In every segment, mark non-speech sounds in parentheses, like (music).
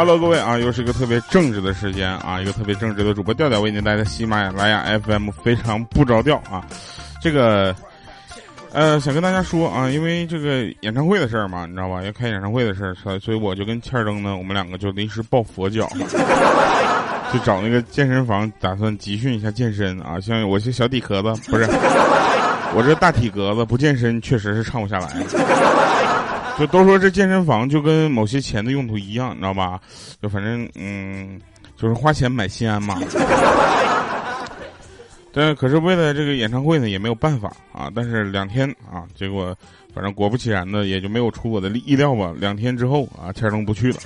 哈，Hello，各位啊，又是一个特别正直的时间啊，一个特别正直的主播调调为您带来喜马拉雅 FM 非常不着调啊，这个呃想跟大家说啊，因为这个演唱会的事儿嘛，你知道吧？要开演唱会的事儿，所以我就跟欠儿登呢，我们两个就临时抱佛脚，(laughs) 就找那个健身房，打算集训一下健身啊。像我是小底壳子，不是我这大体格子，不健身确实是唱不下来。就都说这健身房就跟某些钱的用途一样，你知道吧？就反正嗯，就是花钱买心安嘛。但可是为了这个演唱会呢，也没有办法啊。但是两天啊，结果反正果不其然的，也就没有出我的意料吧。两天之后啊，千东不去了。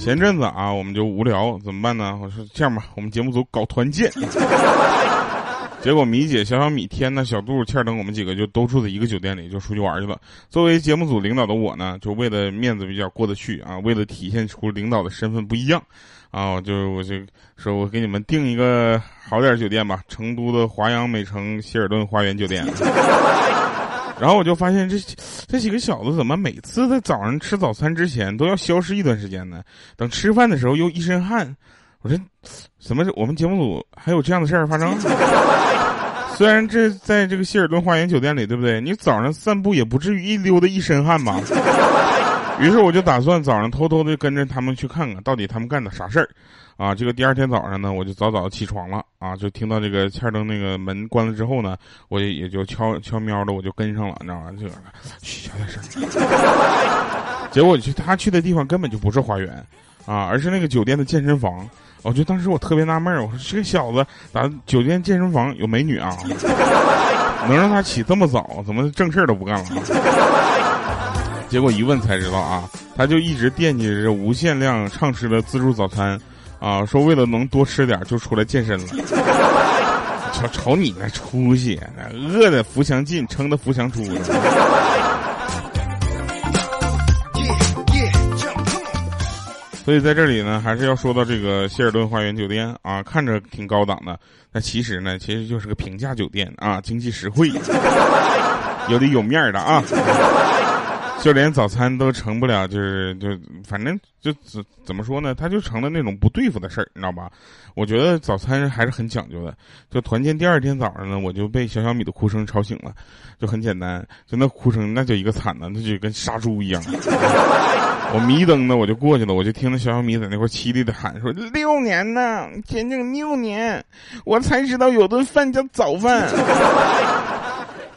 前阵子啊，我们就无聊，怎么办呢？我说这样吧，我们节目组搞团建。结果米姐、小小米、天呐、小杜、欠儿等我们几个就都住在一个酒店里，就出去玩去了。作为节目组领导的我呢，就为了面子比较过得去啊，为了体现出领导的身份不一样啊，就我就说我给你们订一个好点酒店吧，成都的华阳美城希尔顿花园酒店。(laughs) 然后我就发现这这几个小子怎么每次在早上吃早餐之前都要消失一段时间呢？等吃饭的时候又一身汗。我说，(tsk) 怎么我们节目组还有这样的事儿发生？虽然这在这个希尔顿花园酒店里，对不对？你早上散步也不至于一溜达一身汗吧？(laughs) 于是我就打算早上偷偷的跟着他们去看看到底他们干的啥事儿。啊，这个第二天早上呢，我就早早起床了啊，就听到这个欠灯那个门关了之后呢，我也也就悄悄喵的我就跟上了，你知道吗？这个嘘，小点声。(laughs) 结果去他去的地方根本就不是花园啊，而是那个酒店的健身房。我就当时我特别纳闷儿，我说这个小子咋酒店健身房有美女啊？(laughs) 能让他起这么早，怎么正事儿都不干了？(laughs) 结果一问才知道啊，他就一直惦记着无限量畅吃的自助早餐，啊，说为了能多吃点就出来健身了。(laughs) 瞅瞅你那出息，饿的扶墙进，撑的扶墙出。所以在这里呢，还是要说到这个希尔顿花园酒店啊，看着挺高档的，那其实呢，其实就是个平价酒店啊，经济实惠，有的有面的啊。(laughs) 就连早餐都成不了，就是就反正就怎怎么说呢？他就成了那种不对付的事儿，你知道吧？我觉得早餐还是很讲究的。就团建第二天早上呢，我就被小小米的哭声吵醒了。就很简单，就那哭声，那就一个惨呢，那就跟杀猪一样。我迷瞪的我就过去了，我就听着小小米在那块凄厉的喊说：“六年呢，整整六年，我才知道有顿饭叫早饭。”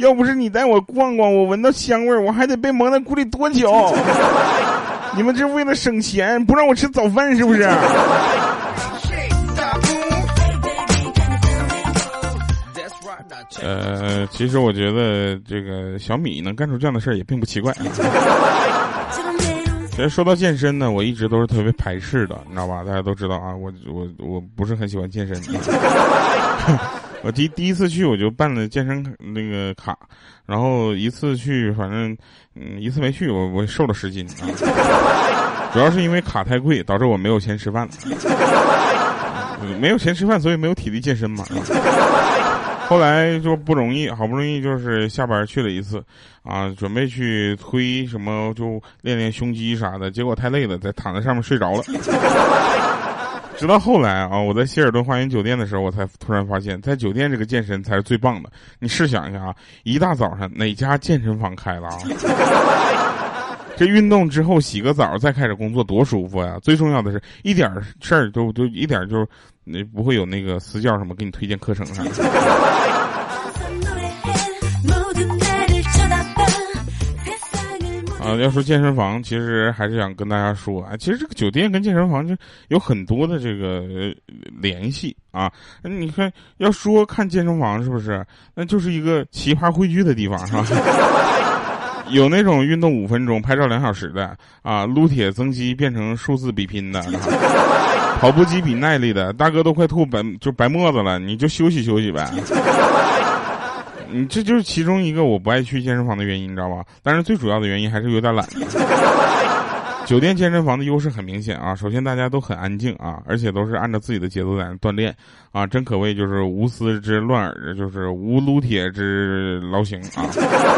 要不是你带我逛逛，我闻到香味儿，我还得被蒙在鼓里多久？(laughs) 你们这为了省钱，不让我吃早饭是不是？(laughs) 呃，其实我觉得这个小米能干出这样的事儿也并不奇怪。其实说到健身呢，我一直都是特别排斥的，你知道吧？大家都知道啊，我我我不是很喜欢健身。我第第一次去我就办了健身那个卡，然后一次去反正嗯一次没去我我瘦了十斤啊，(laughs) 主要是因为卡太贵导致我没有钱吃饭了，没有钱吃饭所以没有体力健身嘛。后来就不容易，好不容易就是下班去了一次，啊准备去推什么就练练胸肌啥的，结果太累了，在躺在上面睡着了。直到后来啊，我在希尔顿花园酒店的时候，我才突然发现，在酒店这个健身才是最棒的。你试想一下啊，一大早上哪家健身房开了啊？(laughs) 这运动之后洗个澡再开始工作多舒服呀！最重要的是一点事儿都都一点就那不会有那个私教什么给你推荐课程啥的。要说健身房，其实还是想跟大家说啊，其实这个酒店跟健身房就有很多的这个联系啊。你看，要说看健身房是不是，那就是一个奇葩汇聚的地方，是吧？(laughs) 有那种运动五分钟拍照两小时的啊，撸铁增肌变成数字比拼的，(laughs) 跑步机比耐力的，大哥都快吐白就白沫子了，你就休息休息呗。你这就是其中一个我不爱去健身房的原因，你知道吧？但是最主要的原因还是有点懒。(laughs) 酒店健身房的优势很明显啊，首先大家都很安静啊，而且都是按照自己的节奏在那锻炼啊，真可谓就是无丝之乱耳，就是无撸铁之劳形啊。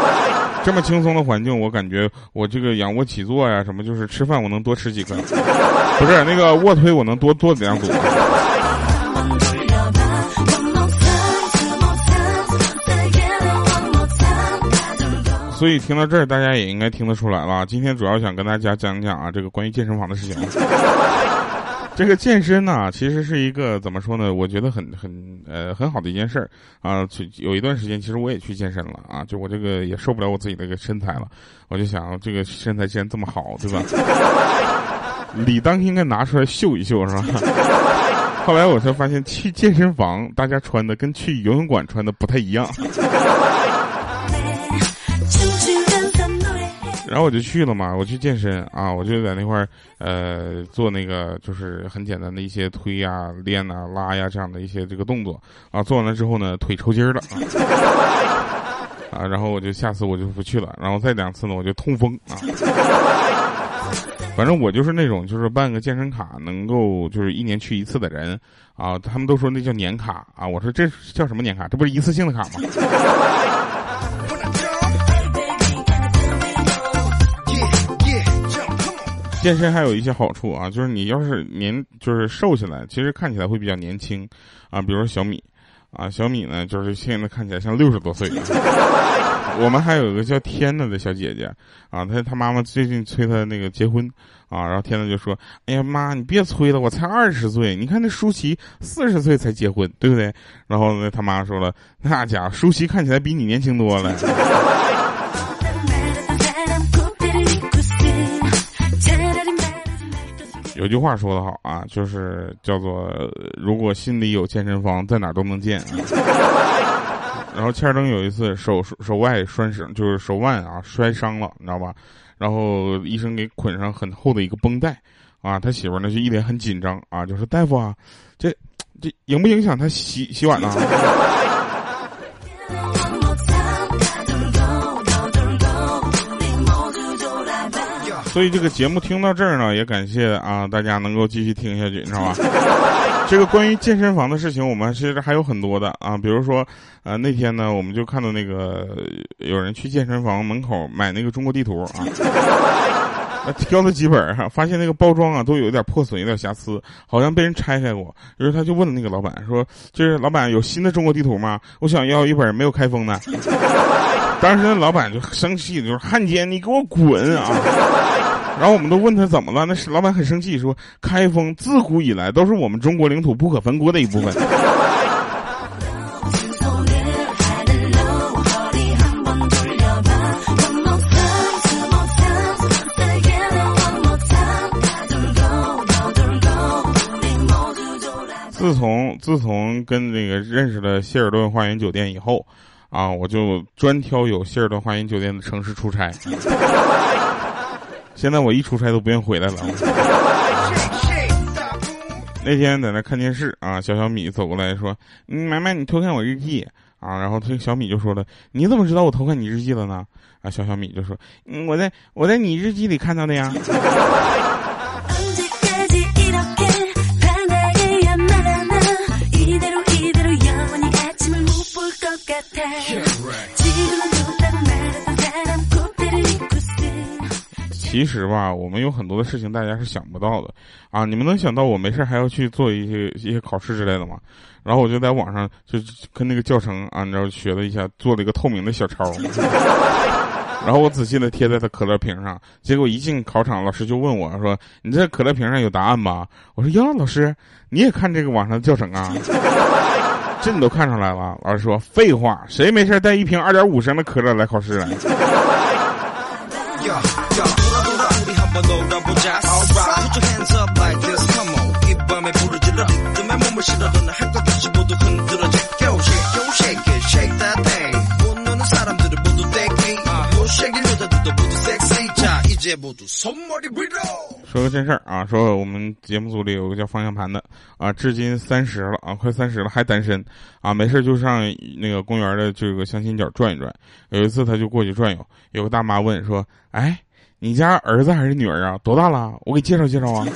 (laughs) 这么轻松的环境，我感觉我这个仰卧起坐呀，什么就是吃饭我能多吃几颗，不是那个卧推我能多多两组。所以听到这儿，大家也应该听得出来了。今天主要想跟大家讲讲啊，这个关于健身房的事情。(laughs) 这个健身呢，其实是一个怎么说呢？我觉得很很呃很好的一件事儿啊。有一段时间，其实我也去健身了啊。就我这个也受不了我自己的个身材了，我就想，这个身材既然这么好，对吧？(laughs) 理当应该拿出来秀一秀，是吧？(laughs) 后来我才发现，去健身房大家穿的跟去游泳馆穿的不太一样。然后我就去了嘛，我去健身啊，我就在那块儿，呃，做那个就是很简单的一些推呀、练呐、拉呀这样的一些这个动作啊。做完了之后呢，腿抽筋了，(laughs) 啊，然后我就下次我就不去了。然后再两次呢，我就痛风啊。反正我就是那种就是办个健身卡能够就是一年去一次的人啊。他们都说那叫年卡啊，我说这叫什么年卡？这不是一次性的卡吗？健身还有一些好处啊，就是你要是年就是瘦下来，其实看起来会比较年轻，啊，比如说小米，啊，小米呢就是现在看起来像六十多岁。我们还有一个叫天呐的小姐姐，啊，她她妈妈最近催她那个结婚，啊，然后天呐就说，哎呀妈，你别催了，我才二十岁，你看那舒淇四十岁才结婚，对不对？然后呢，他妈说了，那家伙舒淇看起来比你年轻多了。有句话说得好啊，就是叫做“如果心里有健身房，在哪都能健”。(laughs) 然后欠儿登有一次手手外摔伤，就是手腕啊摔伤了，你知道吧？然后医生给捆上很厚的一个绷带，啊，他媳妇呢就一脸很紧张啊，就说：“大夫啊，这这影不影响他洗洗碗呢？”所以这个节目听到这儿呢，也感谢啊大家能够继续听下去，你知道吧？这个关于健身房的事情，我们其实还有很多的啊，比如说，呃那天呢，我们就看到那个有人去健身房门口买那个中国地图啊，(laughs) 挑了几本哈，发现那个包装啊都有一点破损，有点瑕疵，好像被人拆开过。于是他就问那个老板说：“就是老板有新的中国地图吗？我想要一本没有开封的。” (laughs) 当时那老板就生气，就是汉奸，你给我滚啊！(laughs) 然后我们都问他怎么了，那是老板很生气，说开封自古以来都是我们中国领土不可分割的一部分。(laughs) 自从自从跟那个认识了希尔顿花园酒店以后，啊，我就专挑有希尔顿花园酒店的城市出差。现在我一出差都不愿回来了。那天在那看电视啊，小小米走过来说：“嗯，买买，你偷看我日记啊？”然后这小米就说了：“你怎么知道我偷看你日记了呢？”啊，小小米就说：“，我在我在你日记里看到的呀。”其实吧，我们有很多的事情大家是想不到的，啊，你们能想到我没事还要去做一些一些考试之类的吗？然后我就在网上就跟那个教程啊，你知道学了一下，做了一个透明的小抄，(laughs) 然后我仔细的贴在他可乐瓶上，结果一进考场，老师就问我说：“你这可乐瓶上有答案吗？”我说：“呀，老师，你也看这个网上的教程啊？(laughs) 这你都看出来了？”老师说：“废话，谁没事带一瓶二点五升的可乐来考试 (laughs)？”说个真事儿啊，说我们节目组里有个叫方向盘的啊，至今三十了啊，快三十了还单身啊，没事就上那个公园的这个相亲角转一转。有一次他就过去转悠，有个大妈问说：“哎，你家儿子还是女儿啊？多大了？我给介绍介绍啊。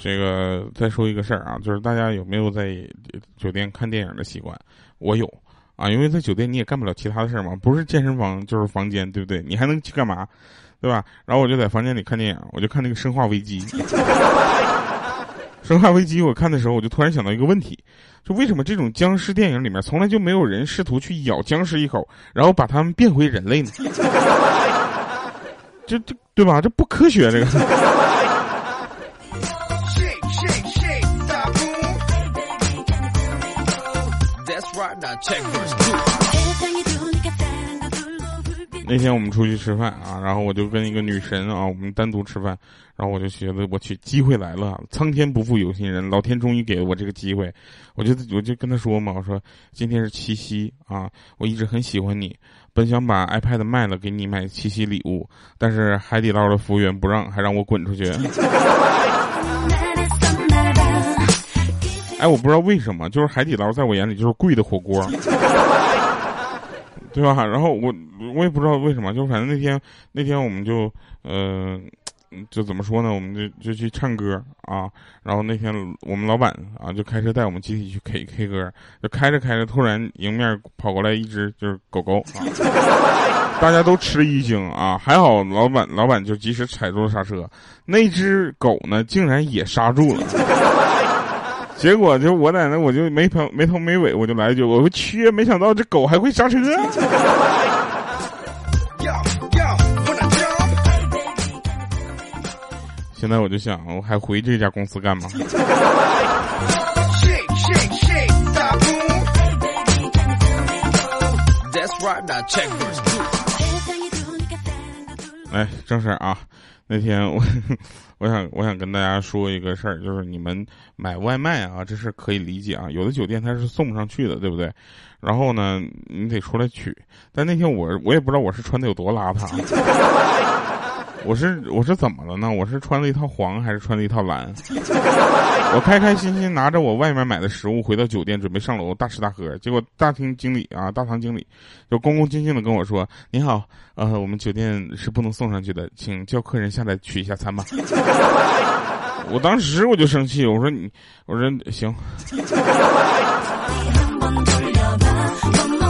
这个再说一个事儿啊，就是大家有没有在酒店看电影的习惯？我有啊，因为在酒店你也干不了其他的事儿嘛，不是健身房就是房间，对不对？你还能去干嘛？对吧？然后我就在房间里看电影，我就看那个《生化危机》。(laughs)《生化危机》我看的时候，我就突然想到一个问题：就为什么这种僵尸电影里面从来就没有人试图去咬僵尸一口，然后把他们变回人类呢？(laughs) 这这对吧？这不科学，这个。(laughs) 那天我们出去吃饭啊，然后我就跟一个女神啊，我们单独吃饭，然后我就觉得我去机会来了，苍天不负有心人，老天终于给了我这个机会，我就我就跟他说嘛，我说今天是七夕啊，我一直很喜欢你，本想把 iPad 卖了给你买七夕礼物，但是海底捞的服务员不让，还让我滚出去。(laughs) 哎，我不知道为什么，就是海底捞在我眼里就是贵的火锅。对吧？然后我我也不知道为什么，就反正那天那天我们就呃，就怎么说呢？我们就就去唱歌啊。然后那天我们老板啊就开车带我们集体去 K K 歌，就开着开着，突然迎面跑过来一只就是狗狗啊，大家都吃一惊啊。还好老板老板就及时踩住了刹车，那只狗呢竟然也刹住了。结果就我在那，我就没头没头没尾，我就来一句：“我说去，没想到这狗还会刹车。”现在我就想，我还回这家公司干嘛？来，(laughs) 正事啊。那天我，我想我想跟大家说一个事儿，就是你们买外卖啊，这事可以理解啊。有的酒店它是送不上去的，对不对？然后呢，你得出来取。但那天我我也不知道我是穿的有多邋遢。(laughs) 我是我是怎么了呢？我是穿了一套黄还是穿了一套蓝？(laughs) 我开开心心拿着我外面买的食物回到酒店，准备上楼大吃大喝。结果大厅经理啊，大堂经理就恭恭敬敬的跟我说：“您好，呃，我们酒店是不能送上去的，请叫客人下来取一下餐吧。(laughs) ”我当时我就生气，我说你，我说行。(laughs)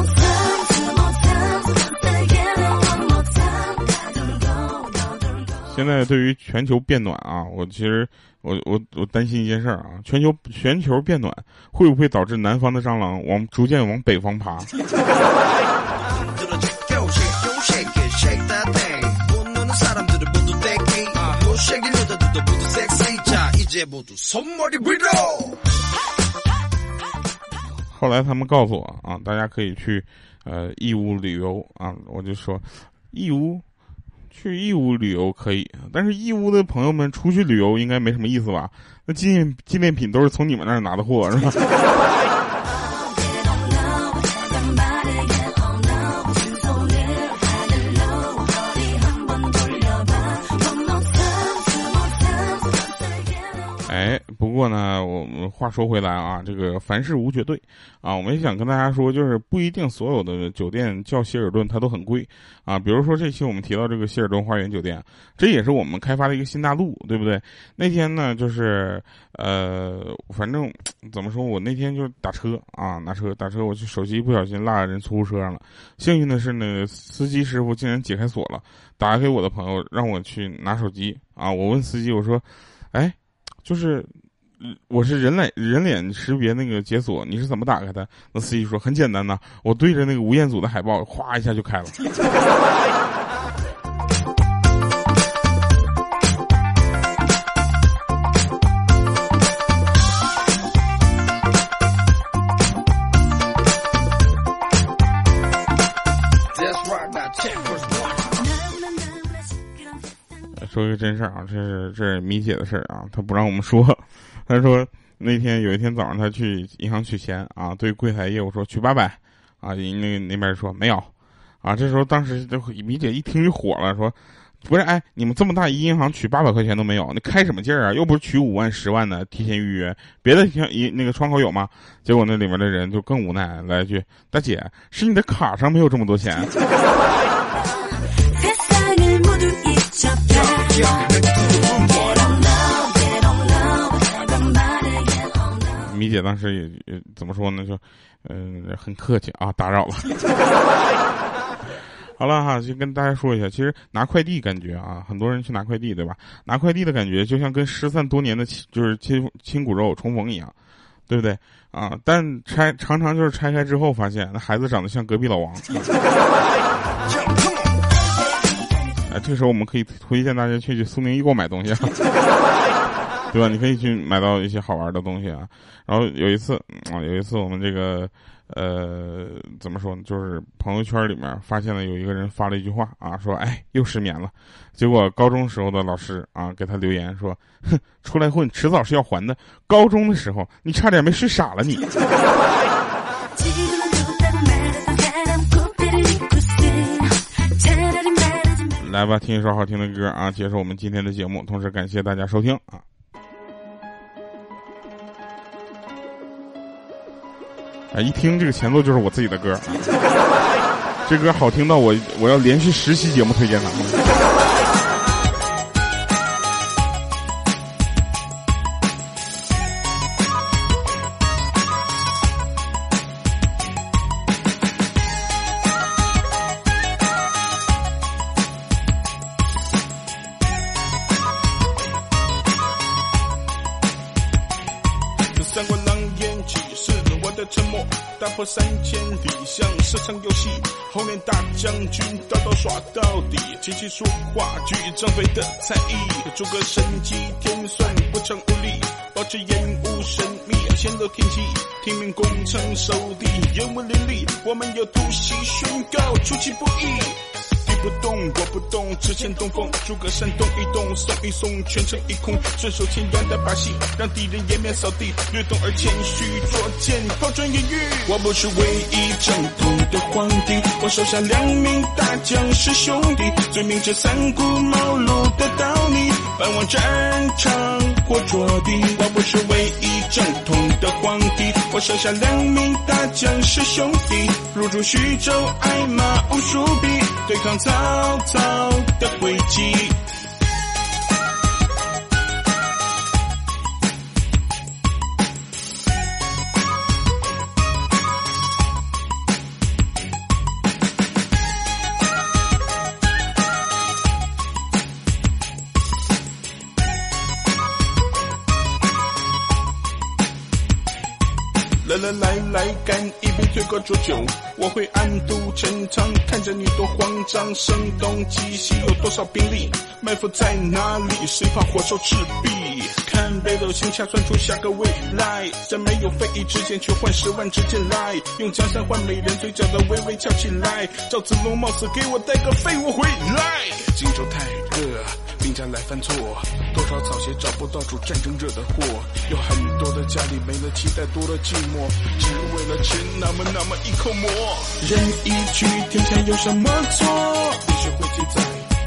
现在对于全球变暖啊，我其实我我我担心一件事啊，全球全球变暖会不会导致南方的蟑螂往逐渐往北方爬？后来他们告诉我啊，大家可以去呃义乌旅游啊，我就说义乌。去义乌旅游可以，但是义乌的朋友们出去旅游应该没什么意思吧？那纪念纪念品都是从你们那儿拿的货，是吧？不过呢，我们话说回来啊，这个凡事无绝对啊，我们也想跟大家说，就是不一定所有的酒店叫希尔顿它都很贵啊。比如说这期我们提到这个希尔顿花园酒店，这也是我们开发的一个新大陆，对不对？那天呢，就是呃，反正怎么说，我那天就打车啊，拿车打车，我去手机不小心落在人出租车上了。幸运的是呢，司机师傅竟然解开锁了，打给我的朋友让我去拿手机啊。我问司机我说，哎。就是，我是人脸人脸识别那个解锁，你是怎么打开的？那司机说很简单呐，我对着那个吴彦祖的海报，哗一下就开了。说一个真事儿啊，这是这是米姐的事儿啊，她不让我们说。他说那天有一天早上，他去银行取钱啊，对柜台业务说取八百啊，那那边说没有啊。这时候当时就米姐一听就火了，说不是哎，你们这么大一银行取八百块钱都没有，那开什么劲儿啊？又不是取五万十万的提前预约，别的一那个窗口有吗？结果那里面的人就更无奈，来一句大姐是你的卡上没有这么多钱。姐当时也也怎么说呢？就嗯，很客气啊，打扰了。(laughs) 好了哈，就跟大家说一下，其实拿快递感觉啊，很多人去拿快递，对吧？拿快递的感觉就像跟失散多年的亲，就是亲亲骨肉重逢一样，对不对？啊，但拆常常就是拆开之后发现，那孩子长得像隔壁老王。哎，这时候我们可以推荐大家去去苏宁易购买东西啊，对吧？你可以去买到一些好玩的东西啊。然后有一次啊，有一次我们这个。呃，怎么说呢？就是朋友圈里面发现了有一个人发了一句话啊，说哎又失眠了。结果高中时候的老师啊给他留言说，哼，出来混迟早是要还的。高中的时候你差点没睡傻了你。来吧，听一首好听的歌啊，结束我们今天的节目。同时感谢大家收听啊。啊！一听这个前奏就是我自己的歌，这歌好听到我我要连续十期节目推荐它。打破三千里，像是场游戏。后面大将军刀刀耍到底，琴棋书画俱张飞的才艺。诸葛神机天算不成无力，保持烟雾神秘，显露天机。听命攻城守地，烟雾林立。我们有突袭宣告，出其不意。不动，我不动，只欠东风。诸葛山动一动，送一送，全城一空。顺手牵羊的把戏，让敌人颜面扫地。略懂而谦虚，作剑抛砖引玉。我不是唯一正统的皇帝，我手下两名大将是兄弟，罪名这三顾茅庐的道理，奔往战场或着地。我不是唯一正统的皇帝，我手下两名大将是兄弟，入驻徐州，挨马无数匹，对抗曹。操的诡计。来来，干一杯醉过浊酒，我会暗度陈仓，看着你多慌张，声东击西，有多少兵力，埋伏在哪里？谁怕火烧赤壁？看北斗星下，算出下个未来。在没有飞翼之前，却换十万支箭来，用江山换美人，嘴角的微微翘起来。赵子龙冒死给我带个废物回来。荆州太热。兵家来犯错，多少草鞋找不到主，战争惹的祸。有很多的家里没了期待，多了寂寞，只为了吃那么那么一口馍。人一去，天下有什么错？历史会记载，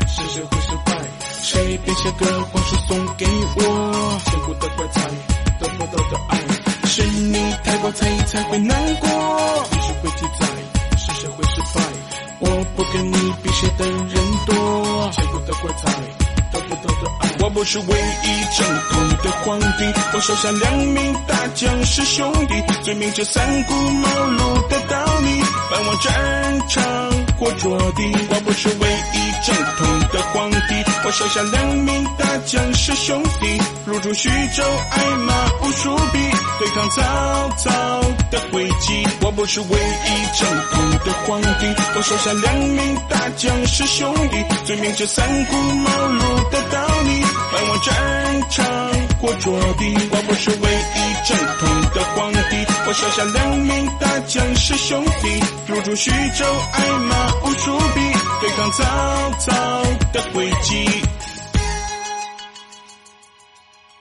是谁会失败？谁编写个往事送给我？千古的怪才，得不到的爱，是你太过在意才会难过。我不是唯一正统的皇帝，我手下两名大将是兄弟，罪名这三顾茅庐的道理，奔往战场或着地。我不是唯一正统的皇帝，我手下两名大将是兄弟，入驻徐州，挨马无数匹，对抗曹操的诡计。我不是唯一正统的皇帝，我手下两名大将是兄弟，罪名这三顾茅庐的道理。战场或着地，我不是唯一正统的皇帝，我手下两名大将是兄弟，入驻徐州，爱马无数匹，对抗曹操的诡计。